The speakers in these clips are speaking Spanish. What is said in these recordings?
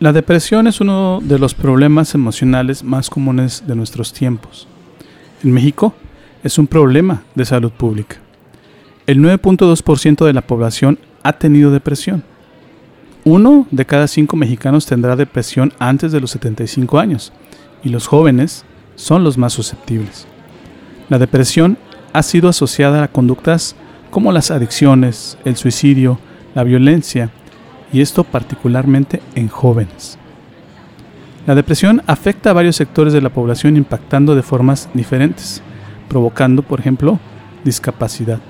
La depresión es uno de los problemas emocionales más comunes de nuestros tiempos. En México es un problema de salud pública. El 9.2% de la población ha tenido depresión. Uno de cada cinco mexicanos tendrá depresión antes de los 75 años y los jóvenes son los más susceptibles. La depresión ha sido asociada a conductas como las adicciones, el suicidio, la violencia, y esto particularmente en jóvenes. La depresión afecta a varios sectores de la población impactando de formas diferentes, provocando, por ejemplo, discapacidad,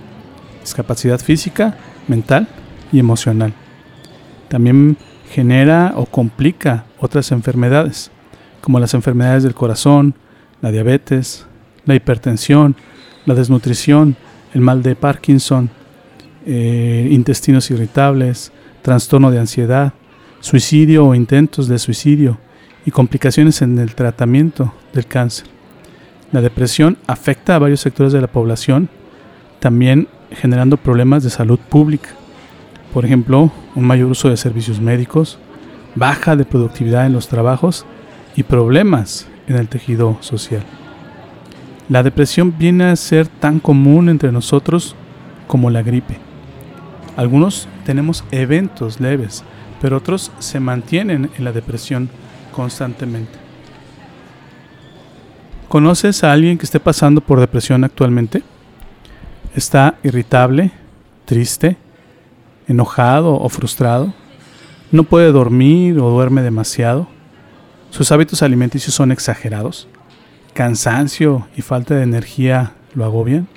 discapacidad física, mental y emocional. También genera o complica otras enfermedades, como las enfermedades del corazón, la diabetes, la hipertensión, la desnutrición, el mal de Parkinson, eh, intestinos irritables, trastorno de ansiedad, suicidio o intentos de suicidio y complicaciones en el tratamiento del cáncer. La depresión afecta a varios sectores de la población, también generando problemas de salud pública. Por ejemplo, un mayor uso de servicios médicos, baja de productividad en los trabajos y problemas en el tejido social. La depresión viene a ser tan común entre nosotros como la gripe. Algunos tenemos eventos leves, pero otros se mantienen en la depresión constantemente. ¿Conoces a alguien que esté pasando por depresión actualmente? ¿Está irritable, triste, enojado o frustrado? ¿No puede dormir o duerme demasiado? ¿Sus hábitos alimenticios son exagerados? ¿Cansancio y falta de energía lo agobian?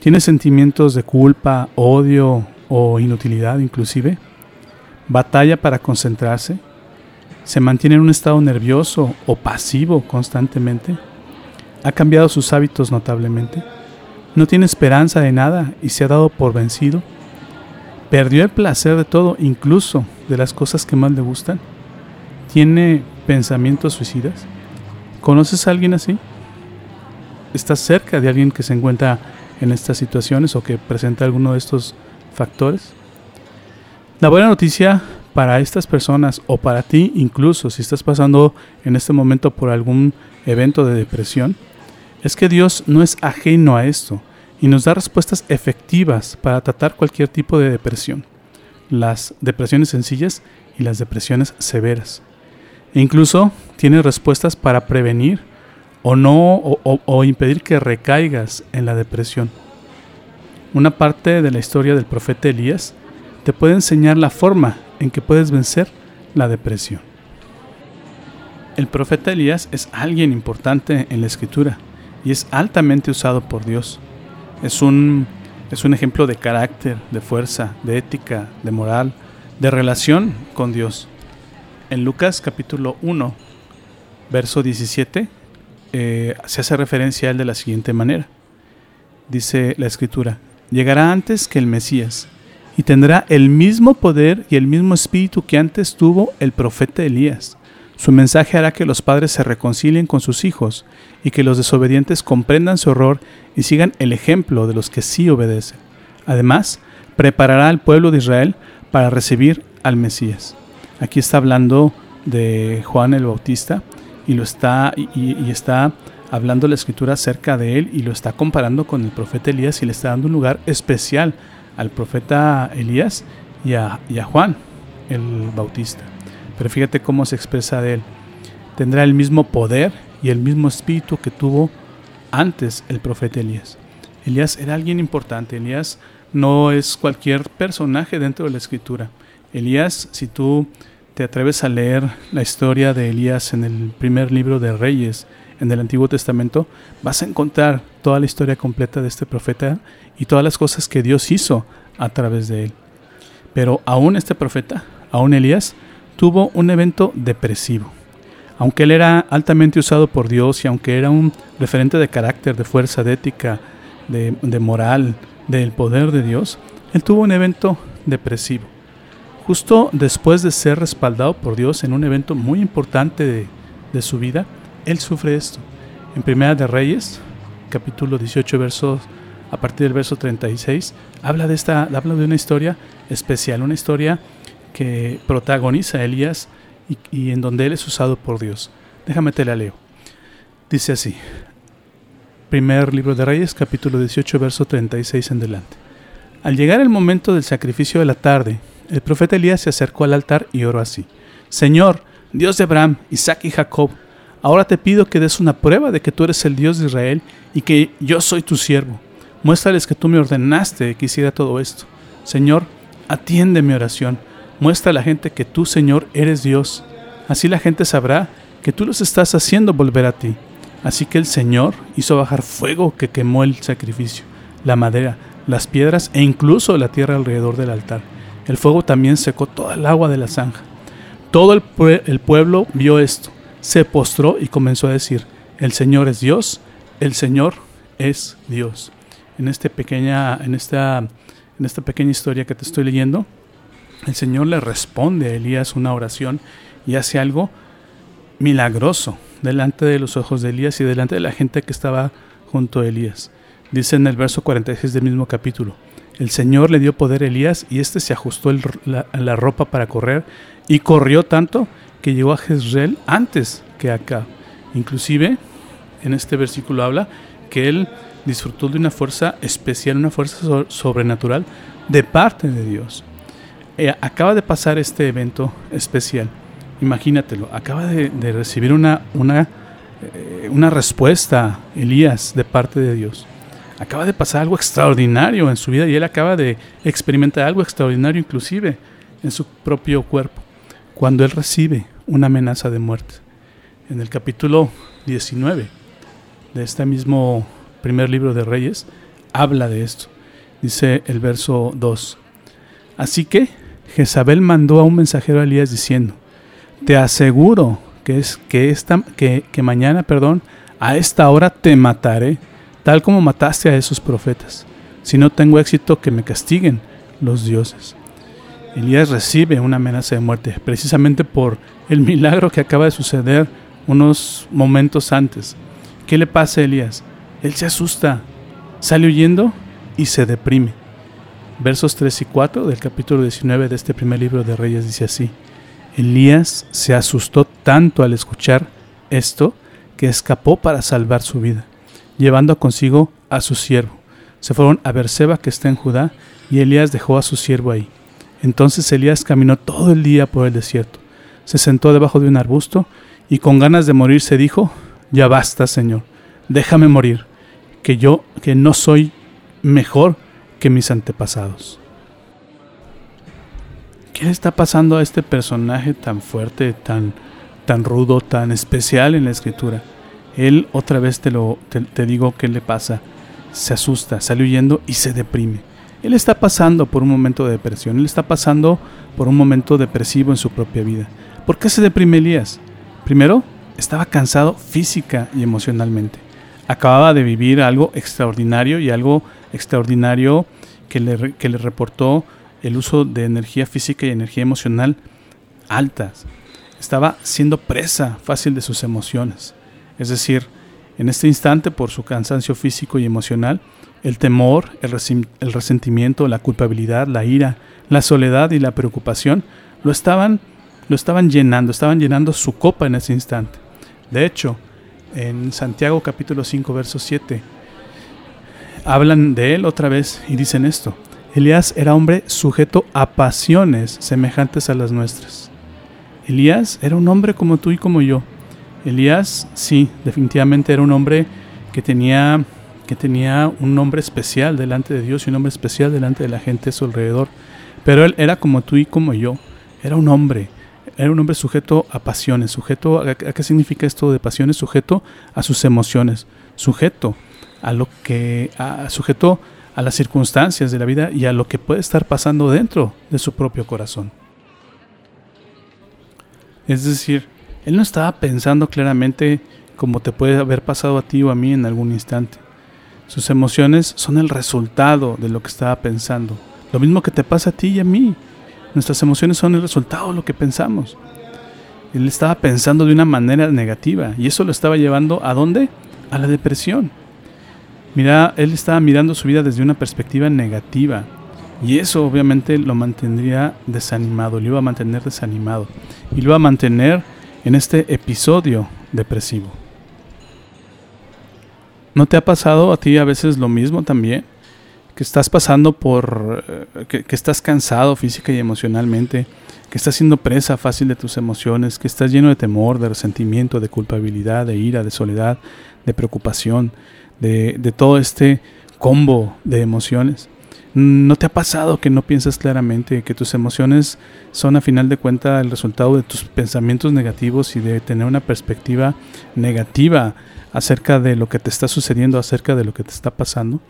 ¿Tiene sentimientos de culpa, odio o inutilidad inclusive, batalla para concentrarse, se mantiene en un estado nervioso o pasivo constantemente, ha cambiado sus hábitos notablemente, no tiene esperanza de nada y se ha dado por vencido, perdió el placer de todo, incluso de las cosas que más le gustan, tiene pensamientos suicidas. ¿Conoces a alguien así? ¿Estás cerca de alguien que se encuentra en estas situaciones o que presenta alguno de estos factores. La buena noticia para estas personas o para ti incluso si estás pasando en este momento por algún evento de depresión, es que Dios no es ajeno a esto y nos da respuestas efectivas para tratar cualquier tipo de depresión, las depresiones sencillas y las depresiones severas. E incluso tiene respuestas para prevenir o no o impedir que recaigas en la depresión. Una parte de la historia del profeta Elías te puede enseñar la forma en que puedes vencer la depresión. El profeta Elías es alguien importante en la escritura y es altamente usado por Dios. Es un, es un ejemplo de carácter, de fuerza, de ética, de moral, de relación con Dios. En Lucas capítulo 1, verso 17, eh, se hace referencia a él de la siguiente manera. Dice la escritura, llegará antes que el Mesías y tendrá el mismo poder y el mismo espíritu que antes tuvo el profeta Elías. Su mensaje hará que los padres se reconcilien con sus hijos y que los desobedientes comprendan su error y sigan el ejemplo de los que sí obedecen. Además, preparará al pueblo de Israel para recibir al Mesías. Aquí está hablando de Juan el Bautista y lo está y, y está hablando la escritura acerca de él y lo está comparando con el profeta Elías y le está dando un lugar especial al profeta Elías y a, Juan el Bautista. Pero fíjate cómo se expresa de él. Tendrá el mismo poder y el mismo espíritu que tuvo antes el profeta Elías. Elías era alguien importante. Elías no es cualquier personaje dentro de la escritura. Elías, si tú te atreves a leer la historia de Elías en el primer libro de Reyes, en el Antiguo Testamento, vas a encontrar toda la historia completa de este profeta y todas las cosas que Dios hizo a través de él. Pero aún este profeta, aún Elías, tuvo un evento depresivo. Aunque él era altamente usado por Dios y aunque era un referente de carácter, de fuerza, de ética, de, de moral, del poder de Dios, él tuvo un evento depresivo. Justo después de ser respaldado por Dios en un evento muy importante de, de su vida, él sufre esto. En Primera de Reyes, capítulo 18, versos a partir del verso 36, habla de esta habla de una historia especial, una historia que protagoniza Elías y, y en donde él es usado por Dios. Déjame te la leo. Dice así: Primer libro de Reyes, capítulo 18, verso 36 en delante. Al llegar el momento del sacrificio de la tarde, el profeta Elías se acercó al altar y oró así: Señor, Dios de Abraham, Isaac y Jacob, ahora te pido que des una prueba de que tú eres el Dios de Israel y que yo soy tu siervo. Muéstrales que tú me ordenaste que hiciera todo esto. Señor, atiende mi oración. Muestra a la gente que tú, Señor, eres Dios. Así la gente sabrá que tú los estás haciendo volver a ti. Así que el Señor hizo bajar fuego que quemó el sacrificio, la madera, las piedras e incluso la tierra alrededor del altar. El fuego también secó toda el agua de la zanja. Todo el, el, pueblo vio esto, se postró y comenzó a decir, el Señor es Dios, el Señor es Dios. En, este pequeña, en, esta, en esta pequeña historia que te estoy leyendo, el Señor le responde a Elías una oración y hace algo milagroso delante de los ojos de Elías y delante de la gente que estaba junto a Elías. Dice en el verso 46 del mismo capítulo, el Señor le dio poder a Elías y éste se ajustó el, la, la, ropa para correr y corrió tanto que llegó a Jezreel antes que acá. Inclusive en este versículo habla que él disfrutó de una fuerza especial, una fuerza so sobrenatural de parte de Dios. Eh, acaba de pasar este evento especial imagínatelo, acaba de, de recibir una, una, eh, una respuesta, Elías, de parte de Dios. Acaba de pasar algo extraordinario en su vida y él acaba de experimentar algo extraordinario inclusive en su propio cuerpo, cuando él recibe una amenaza de muerte. En el capítulo 19 de este mismo primer libro de Reyes, habla de esto. Dice el verso 2. Así que Jezabel mandó a un mensajero a Elías diciendo, te aseguro que, es, que, esta, que, que mañana, perdón, a esta hora te mataré, tal como mataste a esos profetas. Si no tengo éxito, que me castiguen los dioses. Elías recibe una amenaza de muerte precisamente por el milagro que acaba de suceder unos momentos antes. ¿Qué le pasa a Elías? Él se asusta, sale huyendo y se deprime. Versos 3 y 4 del capítulo 19 de este primer libro de Reyes dice así. Elías se asustó tanto al escuchar esto que escapó para salvar su vida, llevando consigo a su siervo. Se fueron a Berseba, que está en Judá, y Elías dejó a su siervo ahí. Entonces Elías caminó todo el día por el desierto. Se sentó debajo de un arbusto y con ganas de morir se dijo, ya basta, Señor, déjame morir, que yo, que no soy mejor que mis antepasados. ¿Qué está pasando a este personaje tan fuerte, tan, tan rudo, tan especial en la escritura? Él otra vez te, lo, te, te digo qué le pasa. Se asusta, sale huyendo y se deprime. Él está pasando por un momento de depresión, él está pasando por un momento depresivo en su propia vida. ¿Por qué se deprime Elías? Primero, estaba cansado física y emocionalmente. Acababa de vivir algo extraordinario y algo extraordinario que le, que le reportó el uso de energía física y energía emocional altas. Estaba siendo presa fácil de sus emociones. Es decir, en este instante, por su cansancio físico y emocional, el temor, el, resentimiento, la culpabilidad, la ira, la soledad y la preocupación lo estaban, lo estaban llenando, estaban llenando su copa en ese instante. De hecho, en Santiago capítulo 5, verso 7, hablan de él otra vez y dicen esto. Elías era hombre sujeto a pasiones semejantes a las nuestras. Elías era un hombre como tú y como yo. Elías, sí, definitivamente era un hombre que tenía, que tenía un nombre especial delante de Dios y un nombre especial delante de la gente a su alrededor. Pero él era como tú y como yo. Era un hombre. Era un hombre sujeto a pasiones. Sujeto a, ¿a qué significa esto de pasiones? Sujeto a sus emociones. Sujeto a lo que. Sujeto a las circunstancias de la vida y a lo que puede estar pasando dentro de su propio corazón. Es decir, Él no estaba pensando claramente como te puede haber pasado a ti o a mí en algún instante. Sus emociones son el resultado de lo que estaba pensando. Lo mismo que te pasa a ti y a mí. Nuestras emociones son el resultado de lo que pensamos. Él estaba pensando de una manera negativa y eso lo estaba llevando a dónde? A la depresión. Mira, él estaba mirando su vida desde una perspectiva negativa y eso obviamente lo mantendría desanimado, lo iba a mantener desanimado y lo iba a mantener en este episodio depresivo. ¿No te ha pasado a ti a veces lo mismo también? Que estás pasando por... Eh, que, estás cansado física y emocionalmente, que estás siendo presa fácil de tus emociones, que estás lleno de temor, de resentimiento, de culpabilidad, de ira, de soledad, de preocupación, de todo este combo de emociones. ¿No te ha pasado que no piensas claramente, que tus emociones son a final de cuentas el resultado de tus pensamientos negativos y de tener una perspectiva negativa acerca de lo que te está sucediendo, acerca de lo que te está pasando?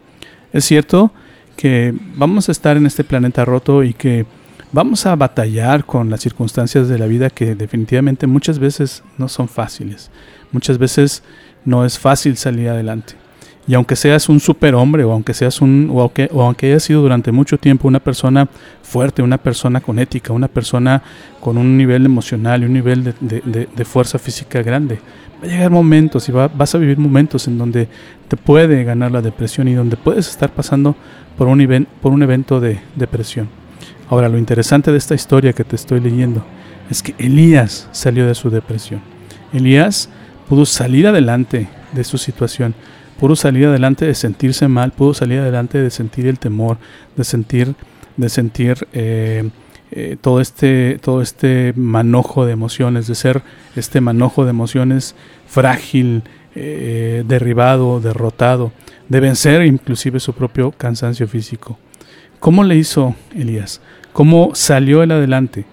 Es cierto que vamos a estar en este planeta roto y que vamos a batallar con las circunstancias de la vida que definitivamente muchas veces no son fáciles. Muchas veces no es fácil salir adelante. Y aunque seas un superhombre o aunque seas un o aunque, o aunque hayas sido durante mucho tiempo una persona fuerte, una persona con ética, una persona con un nivel emocional y un nivel de, de, de fuerza física grande, va a llegar momentos y va, vas a vivir momentos en donde te puede ganar la depresión y donde puedes estar pasando por un, por un evento de depresión. Ahora, lo interesante de esta historia que te estoy leyendo es que Elías salió de su depresión. Elías pudo salir adelante de su situación pudo salir adelante de sentirse mal, pudo salir adelante de sentir el temor, de sentir, de sentir eh, eh, todo, este, todo este manojo de emociones, de ser este manojo de emociones frágil, eh, derribado, derrotado, de vencer inclusive su propio cansancio físico. ¿Cómo le hizo Elías? ¿Cómo salió él adelante?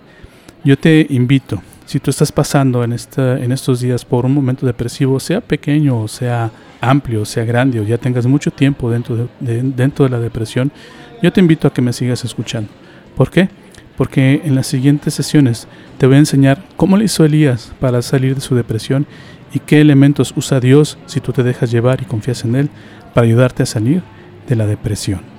Yo te invito, si tú estás pasando en, esta, en estos días por un momento depresivo, sea pequeño o sea amplio, sea grande o ya tengas mucho tiempo dentro de, dentro de la depresión, yo te invito a que me sigas escuchando. ¿Por qué? Porque en las siguientes sesiones te voy a enseñar cómo le hizo Elías para salir de su depresión y qué elementos usa Dios si tú te dejas llevar y confías en Él para ayudarte a salir de la depresión.